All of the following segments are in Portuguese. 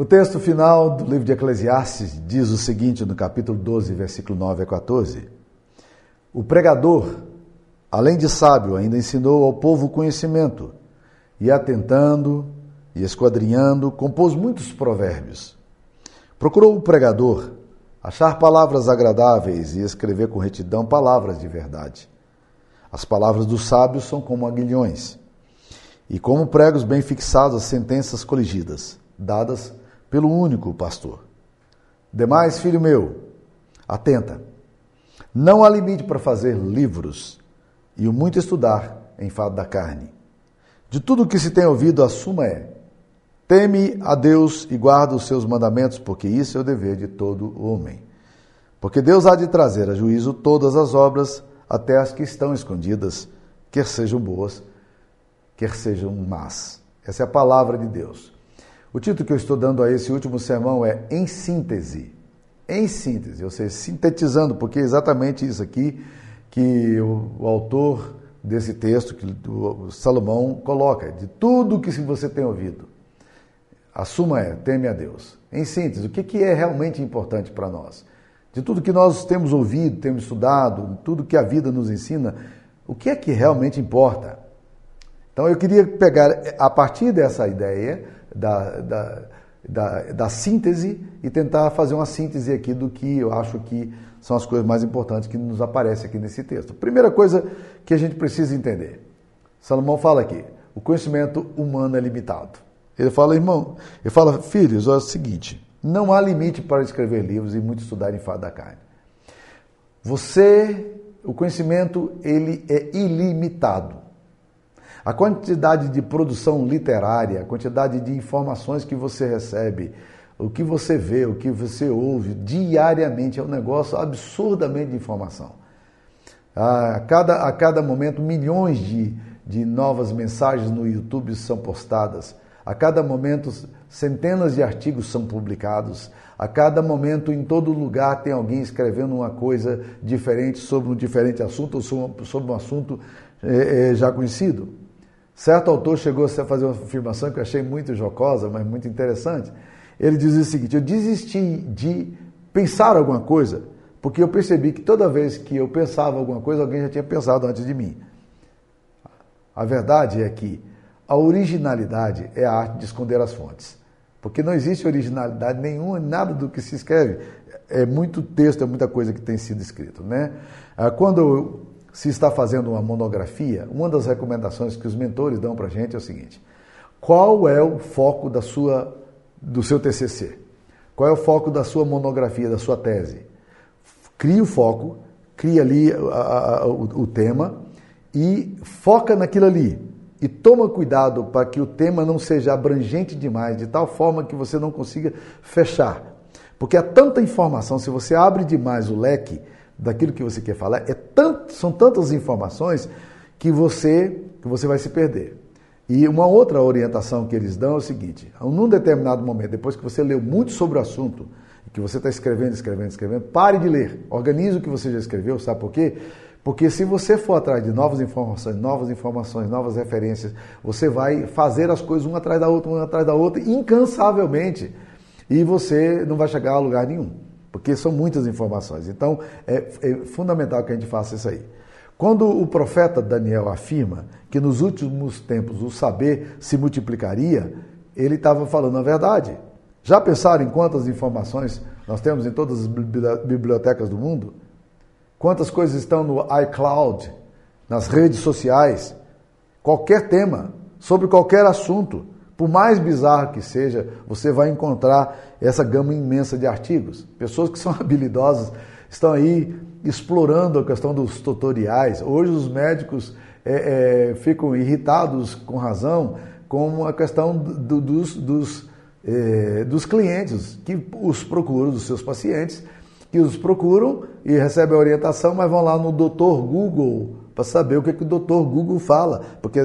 O texto final do livro de Eclesiastes diz o seguinte no capítulo 12, versículo 9 a 14: O pregador, além de sábio, ainda ensinou ao povo conhecimento, e atentando e esquadrinhando, compôs muitos provérbios. Procurou o pregador achar palavras agradáveis e escrever com retidão palavras de verdade. As palavras dos sábios são como aguilhões, e como pregos bem fixados as sentenças coligidas, dadas pelo único pastor. Demais, filho meu, atenta. Não há limite para fazer livros e o muito estudar em fado da carne. De tudo o que se tem ouvido, a suma é: teme a Deus e guarda os seus mandamentos, porque isso é o dever de todo homem. Porque Deus há de trazer a juízo todas as obras, até as que estão escondidas, quer sejam boas, quer sejam más. Essa é a palavra de Deus. O título que eu estou dando a esse último sermão é Em Síntese. Em síntese, ou seja, sintetizando, porque é exatamente isso aqui que o, autor desse texto, que o Salomão coloca, de tudo que você tem ouvido. A suma é, teme a Deus. Em síntese, o que, que é realmente importante para nós? De tudo que nós temos ouvido, temos estudado, tudo que a vida nos ensina, o que é que realmente importa? Então eu queria pegar, a partir dessa ideia, da, da, da, da, síntese e tentar fazer uma síntese aqui do que eu acho que são as coisas mais importantes que nos aparecem aqui nesse texto. Primeira coisa que a gente precisa entender. Salomão fala aqui, o conhecimento humano é limitado. Ele fala, irmão, ele fala, filhos, é o seguinte, não há limite para escrever livros e muito estudar em fado da carne. Você, o conhecimento, ele é ilimitado. A quantidade de produção literária, a quantidade de informações que você recebe, o que você vê, o que você ouve diariamente é um negócio absurdamente de informação. A cada, a cada momento, milhões de, de novas mensagens no YouTube são postadas. A cada momento, centenas de artigos são publicados. A cada momento, em todo lugar, tem alguém escrevendo uma coisa diferente sobre um diferente assunto ou sobre um assunto é, é, já conhecido. Certo autor chegou a fazer uma afirmação que eu achei muito jocosa, mas muito interessante. Ele dizia o seguinte: Eu desisti de pensar alguma coisa, porque eu percebi que toda vez que eu pensava alguma coisa, alguém já tinha pensado antes de mim. A verdade é que a originalidade é a arte de esconder as fontes. Porque não existe originalidade nenhuma, nada do que se escreve. É muito texto, é muita coisa que tem sido escrito. Né? Ah, quando se está fazendo uma monografia, uma das recomendações que os mentores dão para a gente é o seguinte: qual é o foco da sua, do seu TCC? Qual é o foco da sua monografia, da sua tese? Cria o foco, cria ali a, a, o, o tema e foca naquilo ali. E toma cuidado para que o tema não seja abrangente demais, de tal forma que você não consiga fechar. Porque há tanta informação, se você abre demais o leque, daquilo que você quer falar, é tanto, são tantas informações que você, que você vai se perder. E uma outra orientação que eles dão é o seguinte: num determinado momento, depois que você leu muito sobre o assunto, que você está escrevendo, escrevendo, escrevendo, pare de ler. Organize o que você já escreveu, sabe por quê? Porque se você for atrás de novas informações, novas informações, novas referências, você vai fazer as coisas uma atrás da outra, uma atrás da outra, incansavelmente. E você não vai chegar a lugar nenhum porque são muitas informações. Então, é, é, fundamental que a gente faça isso aí. Quando o profeta Daniel afirma que nos últimos tempos o saber se multiplicaria, ele estava falando a verdade. Já pensaram em quantas informações nós temos em todas as bibliotecas do mundo? Quantas coisas estão no iCloud, nas redes sociais? Qualquer tema, sobre qualquer assunto. Por mais bizarro que seja, você vai encontrar essa gama imensa de artigos. Pessoas que são habilidosas estão aí explorando a questão dos tutoriais. Hoje os médicos é, é, ficam irritados com razão com a questão do, dos, dos, é, dos clientes que os procuram, dos seus pacientes, que os procuram e recebem a orientação, mas vão lá no doutor Google para saber o que, que o doutor Google fala, porque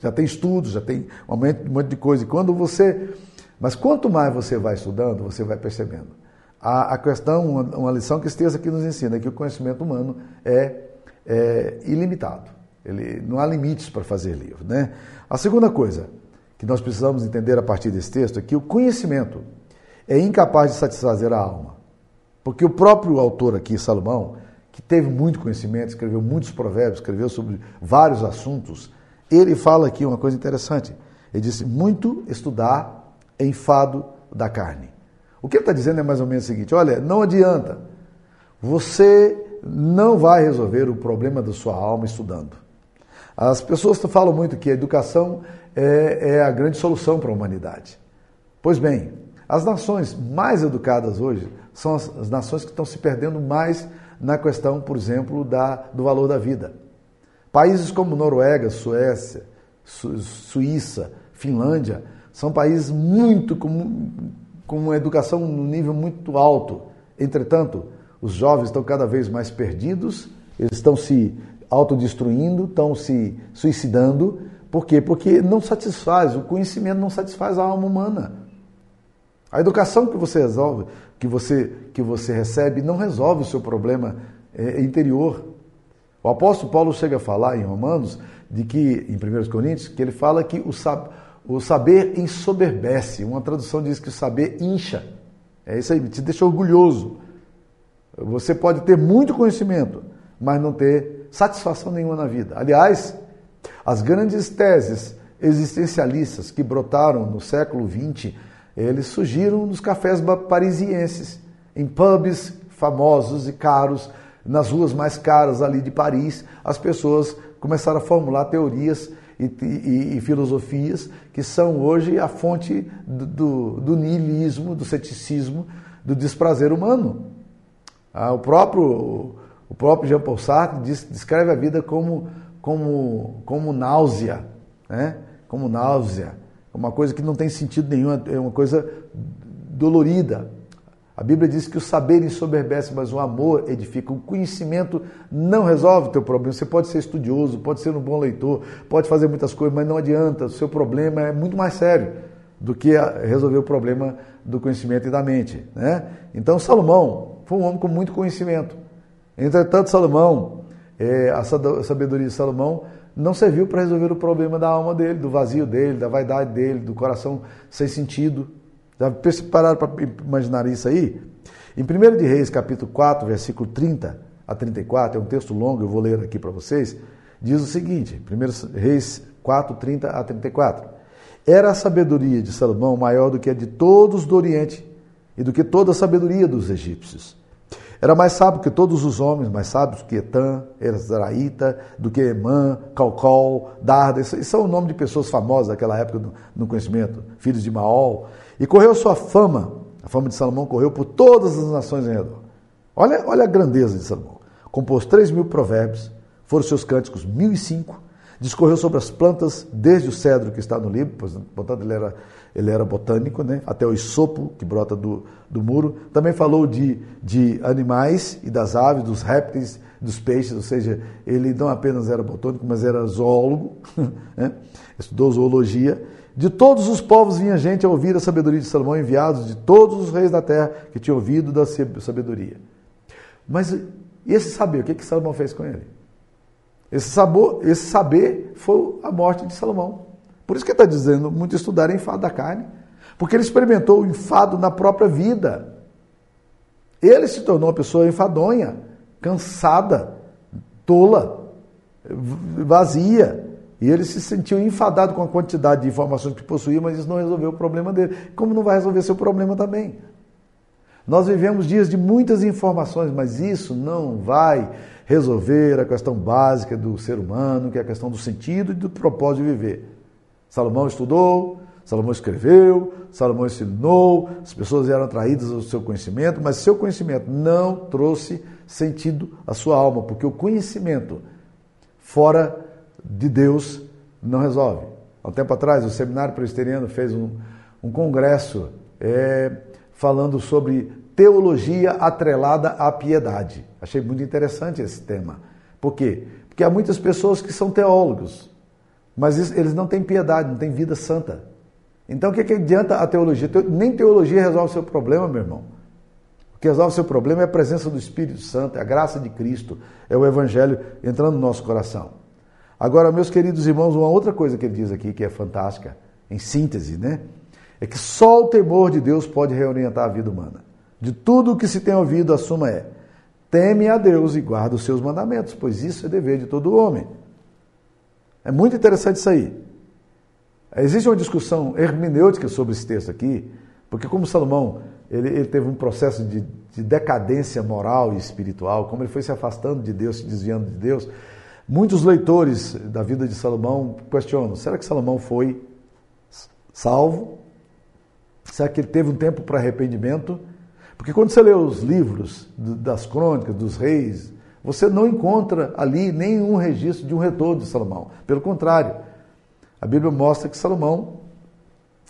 já tem estudos, já tem um monte de coisa. E quando você. Mas quanto mais você vai estudando, você vai percebendo. A, a questão, uma, uma, lição que Esteja aqui nos ensina, é que o conhecimento humano é, é ilimitado. Ele, não há limites para fazer livro. Né? A segunda coisa que nós precisamos entender a partir desse texto é que o conhecimento é incapaz de satisfazer a alma. Porque o próprio autor aqui, Salomão, que teve muito conhecimento, escreveu muitos provérbios, escreveu sobre vários assuntos, ele fala aqui uma coisa interessante. Ele disse: muito estudar é enfado da carne. O que ele está dizendo é mais ou menos o seguinte: olha, não adianta, você não vai resolver o problema da sua alma estudando. As pessoas falam muito que a educação é, é a grande solução para a humanidade. Pois bem, as nações mais educadas hoje são as, as nações que estão se perdendo mais na questão, por exemplo, da, do valor da vida. Países como Noruega, Suécia, Su, Suíça, Finlândia, são países muito com, com uma educação no nível muito alto. Entretanto, os jovens estão cada vez mais perdidos, eles estão se autodestruindo, estão se suicidando. Por quê? Porque não satisfaz, o conhecimento não satisfaz a alma humana. A educação que você resolve, que você, que você recebe, não resolve o seu problema é, interior. O apóstolo Paulo chega a falar em Romanos, de que, em 1 Coríntios, que ele fala que o, sab, o saber ensoberbece. Uma tradução diz que o saber incha. É isso aí, te deixa orgulhoso. Você pode ter muito conhecimento, mas não ter satisfação nenhuma na vida. Aliás, as grandes teses existencialistas que brotaram no século XX, eles surgiram nos cafés parisienses, em pubs famosos e caros, nas ruas mais caras ali de Paris, as pessoas começaram a formular teorias e, e, e filosofias que são hoje a fonte do, do, do niilismo, do ceticismo, do desprazer humano. Ah, o próprio, o próprio Jean Paul Sartre diz, descreve a vida como, como, como náusea, né? como náusea, uma coisa que não tem sentido nenhum, é uma coisa dolorida. A Bíblia diz que o saber ensoberbece, mas o amor edifica. O conhecimento não resolve o teu problema. Você pode ser estudioso, pode ser um bom leitor, pode fazer muitas coisas, mas não adianta. O seu problema é muito mais sério do que resolver o problema do conhecimento e da mente. Né? Então, Salomão, foi um homem com muito conhecimento. Entretanto, Salomão, é, a sabedoria de Salomão não serviu para resolver o problema da alma dele, do vazio dele, da vaidade dele, do coração sem sentido. Já pararam para imaginar isso aí? Em 1 de Reis, capítulo 4, versículo 30 a 34, é um texto longo, eu vou ler aqui para vocês, diz o seguinte, 1 Reis 4, 30 a 34. Era a sabedoria de Salomão maior do que a de todos do Oriente, e do que toda a sabedoria dos egípcios. Era mais sábio que todos os homens, mais sábios que Etan, Ezraíta, do que Emã, Calcol, Darda. Isso são o nome de pessoas famosas daquela época no, no conhecimento, filhos de Maol. E correu sua fama, a fama de Salomão correu por todas as nações em redor. Olha, olha a grandeza de Salomão. Compôs três mil provérbios, foram seus cânticos mil e cinco, discorreu sobre as plantas, desde o cedro que está no livro, portanto ele era ele era botânico, né? até o isopo que brota do, do muro. Também falou de, de animais e das aves, dos répteis, dos peixes, ou seja, ele não apenas era botânico, mas era zoólogo, né? estudou zoologia. De todos os povos vinha gente a ouvir a sabedoria de Salomão, enviados de todos os reis da terra que tinham ouvido da sabedoria. Mas esse saber, o que, que Salomão fez com ele? Esse, sabor, esse saber foi a morte de Salomão. Por isso que está dizendo muito estudar enfado da carne, porque ele experimentou o enfado na própria vida. Ele se tornou uma pessoa enfadonha, cansada, tola, vazia. E ele se sentiu enfadado com a quantidade de informações que possuía, mas isso não resolveu o problema dele. Como não vai resolver seu problema também? Nós vivemos dias de muitas informações, mas isso não vai resolver a questão básica do ser humano, que é a questão do sentido e do propósito de viver. Salomão estudou, Salomão escreveu, Salomão ensinou, as pessoas eram atraídas ao seu conhecimento, mas seu conhecimento não trouxe sentido à sua alma, porque o conhecimento fora de Deus não resolve. Há um tempo atrás, o Seminário Presbiteriano fez um, um congresso é, falando sobre teologia atrelada à piedade. Achei muito interessante esse tema. Por quê? Porque há muitas pessoas que são teólogos, mas eles não têm piedade, não têm vida santa. Então o que, que adianta a teologia? Nem teologia resolve o seu problema, meu irmão. O que resolve o seu problema é a presença do Espírito Santo, é a graça de Cristo, é o Evangelho entrando no nosso coração. Agora, meus queridos irmãos, uma outra coisa que ele diz aqui que é fantástica, em síntese, né? é que só o temor de Deus pode reorientar a vida humana. De tudo o que se tem ouvido, a suma é: teme a Deus e guarda os seus mandamentos, pois isso é dever de todo homem. É muito interessante isso aí. Existe uma discussão hermenêutica sobre esse texto aqui, porque como Salomão ele, ele teve um processo de, de, decadência moral e espiritual, como ele foi se afastando de Deus, se desviando de Deus, muitos leitores da vida de Salomão questionam: será que Salomão foi salvo? Será que ele teve um tempo para arrependimento? Porque quando você lê os livros das crônicas, dos reis, você não encontra ali nenhum registro de um retorno de Salomão. Pelo contrário, a Bíblia mostra que Salomão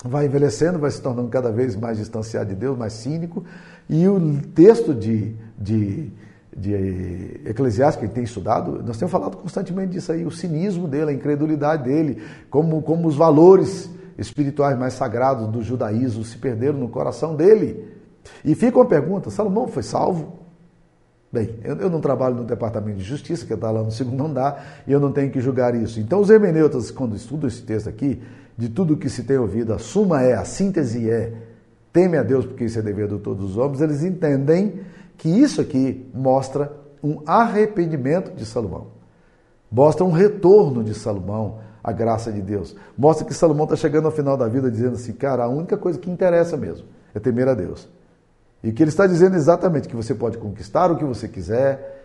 vai envelhecendo, vai se tornando cada vez mais distanciado de Deus, mais cínico, e o texto de, de, de Eclesiastes, que tem estudado, nós temos falado constantemente disso aí, o cinismo dele, a incredulidade dele, como, como os valores espirituais mais sagrados do judaísmo se perderam no coração dele. E fica uma pergunta: Salomão foi salvo? Bem, eu, eu não trabalho no departamento de justiça, que está lá no segundo andar, e eu não tenho que julgar isso. Então, os hermeneutas, quando estudam esse texto aqui, de tudo que se tem ouvido, a suma é, a síntese é, teme a Deus porque isso é dever de todos os homens, eles entendem que isso aqui mostra um arrependimento de Salomão, mostra um retorno de Salomão à graça de Deus, mostra que Salomão está chegando ao final da vida dizendo assim, cara, a única coisa que interessa mesmo é temer a Deus. E que ele está dizendo exatamente que você pode conquistar o que você quiser,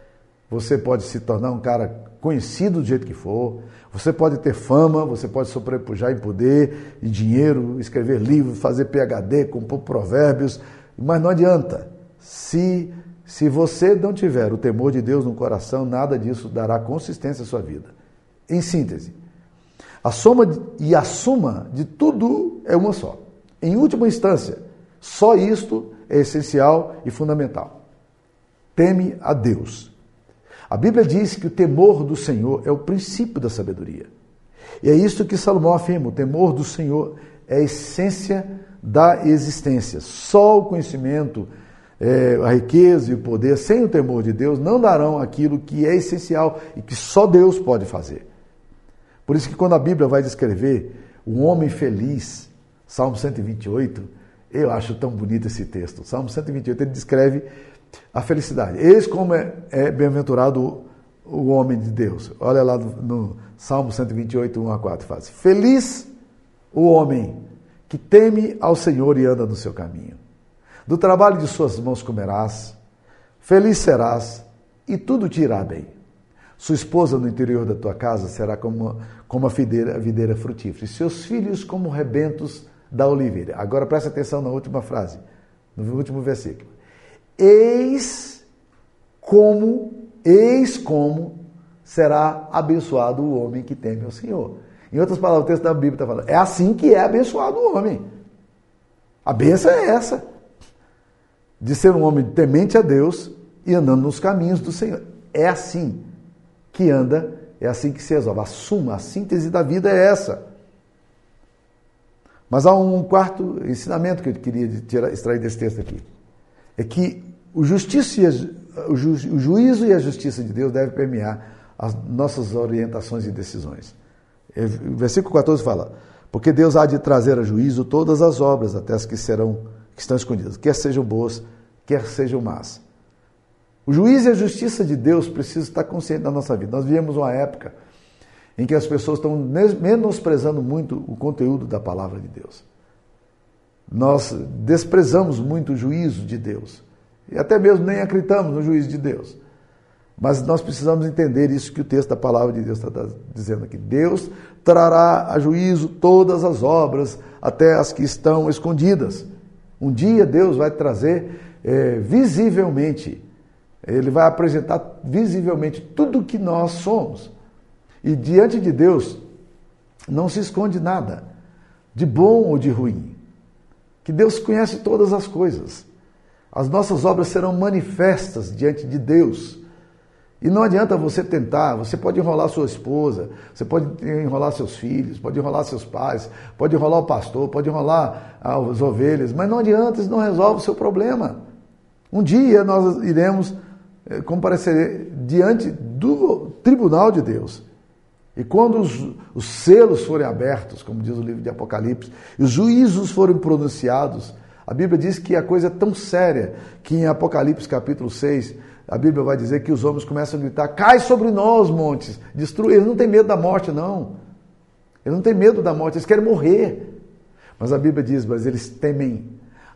você pode se tornar um cara conhecido do jeito que for, você pode ter fama, você pode sobrepujar em poder e dinheiro, escrever livros, fazer PhD, compor provérbios, mas não adianta. Se, se você não tiver o temor de Deus no coração, nada disso dará consistência à sua vida. Em síntese, a soma e a suma de tudo é uma só. Em última instância, só isto é essencial e fundamental. Teme a Deus. A Bíblia diz que o temor do Senhor é o princípio da sabedoria. E é isso que Salomão afirma: o temor do Senhor é a essência da existência. Só o conhecimento, é, a riqueza e o poder, sem o temor de Deus, não darão aquilo que é essencial e que só Deus pode fazer. Por isso que quando a Bíblia vai descrever um homem feliz, Salmo 128, eu acho tão bonito esse texto. Salmo 128, ele descreve a felicidade. Eis como é, é bem-aventurado o homem de Deus. Olha lá no, no Salmo 128, 1 a 4, faz. Feliz o homem que teme ao Senhor e anda no seu caminho. Do trabalho de suas mãos comerás, feliz serás e tudo te irá bem. Sua esposa no interior da tua casa será como, como a videira, videira frutífera, e seus filhos como rebentos da oliveira. Agora preste atenção na última frase, no último versículo. Eis como, eis como será abençoado o homem que teme ao Senhor. Em outras palavras, o texto da Bíblia está falando, é assim que é abençoado o homem. A benção é essa, de ser um homem temente a Deus e andando nos caminhos do Senhor. É assim que anda, é assim que se resolve. A suma, a síntese da vida é essa. Mas há um quarto ensinamento que eu queria tirar, extrair desse texto aqui. É que o, justiça o, ju, o juízo e a justiça de Deus devem permear as nossas orientações e decisões. É, o versículo 14 fala: Porque Deus há de trazer a juízo todas as obras, até as que serão que estão escondidas, quer sejam boas, quer sejam más. O juízo e a justiça de Deus precisam estar conscientes da nossa vida. Nós vivemos uma época em que as pessoas estão menosprezando muito o conteúdo da palavra de Deus. Nós desprezamos muito o juízo de Deus. E até mesmo nem acreditamos no juízo de Deus. Mas nós precisamos entender isso que o texto da palavra de Deus está dizendo aqui. Deus trará a juízo todas as obras, até as que estão escondidas. Um dia Deus vai trazer é, visivelmente, Ele vai apresentar visivelmente tudo o que nós somos. E diante de Deus não se esconde nada, de bom ou de ruim. Que Deus conhece todas as coisas. As nossas obras serão manifestas diante de Deus. E não adianta você tentar, você pode enrolar sua esposa, você pode enrolar seus filhos, pode enrolar seus pais, pode enrolar o pastor, pode enrolar as ovelhas, mas não adianta, isso não resolve o seu problema. Um dia nós iremos eh, comparecer diante do tribunal de Deus. E quando os, os selos forem abertos, como diz o livro de Apocalipse, e os juízos forem pronunciados, a Bíblia diz que a coisa é tão séria que em Apocalipse capítulo 6, a Bíblia vai dizer que os homens começam a gritar: cai sobre nós, montes, destrui. Eles não têm medo da morte, não. Eles não têm medo da morte, eles querem morrer. Mas a Bíblia diz: mas eles temem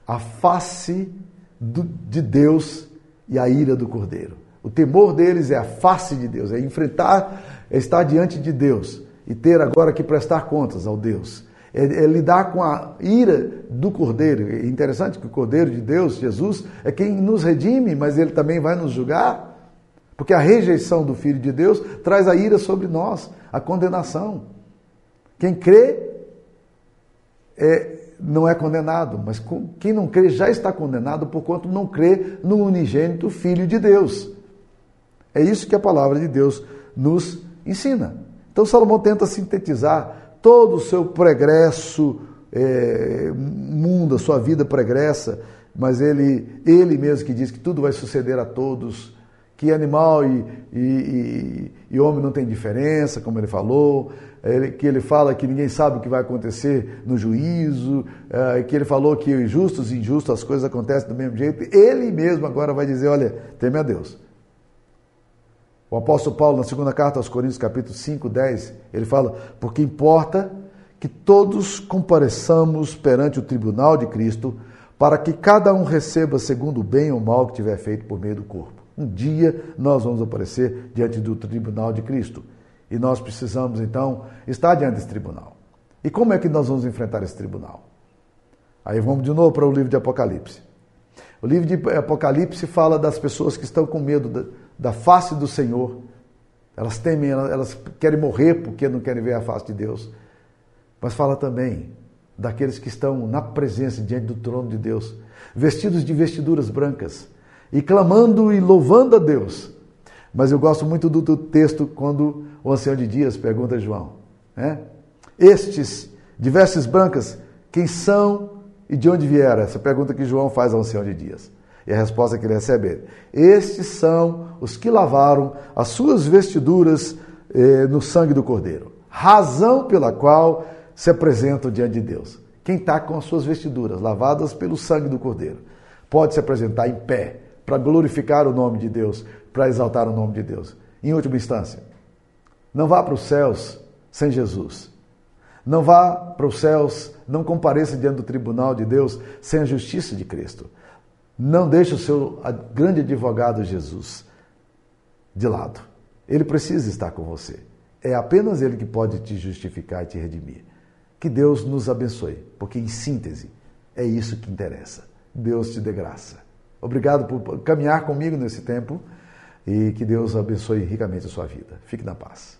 a face do, de Deus e a ira do cordeiro. O temor deles é a face de Deus, é enfrentar, é estar diante de Deus e ter agora que prestar contas ao Deus. É, é, lidar com a ira do Cordeiro. É interessante que o Cordeiro de Deus, Jesus, é quem nos redime, mas ele também vai nos julgar. Porque a rejeição do Filho de Deus traz a ira sobre nós, a condenação. Quem crê é, não é condenado, mas quem não crê já está condenado por quanto não crê no unigênito Filho de Deus. É isso que a palavra de Deus nos ensina. Então Salomão tenta sintetizar todo o seu progresso é, mundo, a sua vida pregressa, mas ele, ele mesmo que diz que tudo vai suceder a todos, que animal e, e, e, e homem não tem diferença, como ele falou, ele, que ele fala que ninguém sabe o que vai acontecer no juízo, é, que ele falou que justos e injustos as coisas acontecem do mesmo jeito, ele mesmo agora vai dizer, olha, teme a Deus. O apóstolo Paulo, na segunda carta aos Coríntios, capítulo 5, 10, ele fala: Porque importa que todos compareçamos perante o tribunal de Cristo, para que cada um receba segundo o bem ou mal que tiver feito por meio do corpo. Um dia nós vamos aparecer diante do tribunal de Cristo. E nós precisamos, então, estar diante desse tribunal. E como é que nós vamos enfrentar esse tribunal? Aí vamos de novo para o livro de Apocalipse. O livro de Apocalipse fala das pessoas que estão com medo da face do Senhor. Elas temem, elas querem morrer porque não querem ver a face de Deus. Mas fala também daqueles que estão na presença, diante do trono de Deus, vestidos de vestiduras brancas e clamando e louvando a Deus. Mas eu gosto muito do, texto quando o ancião de dias pergunta a João: né? Estes de vestes brancas, quem são e de onde vieram? Essa pergunta que João faz ao ancião de dias. E a resposta que ele recebe é: Estes são os que lavaram as suas vestiduras eh, no sangue do Cordeiro, razão pela qual se apresentam diante de Deus. Quem está com as suas vestiduras lavadas pelo sangue do Cordeiro pode se apresentar em pé para glorificar o nome de Deus, para exaltar o nome de Deus. Em última instância, não vá para os céus sem Jesus. Não vá para os céus, não compareça diante do tribunal de Deus sem a justiça de Cristo. Não deixe o seu grande advogado Jesus de lado. Ele precisa estar com você. É apenas ele que pode te justificar e te redimir. Que Deus nos abençoe, porque em síntese é isso que interessa. Deus te dê graça. Obrigado por caminhar comigo nesse tempo e que Deus abençoe ricamente a sua vida. Fique na paz.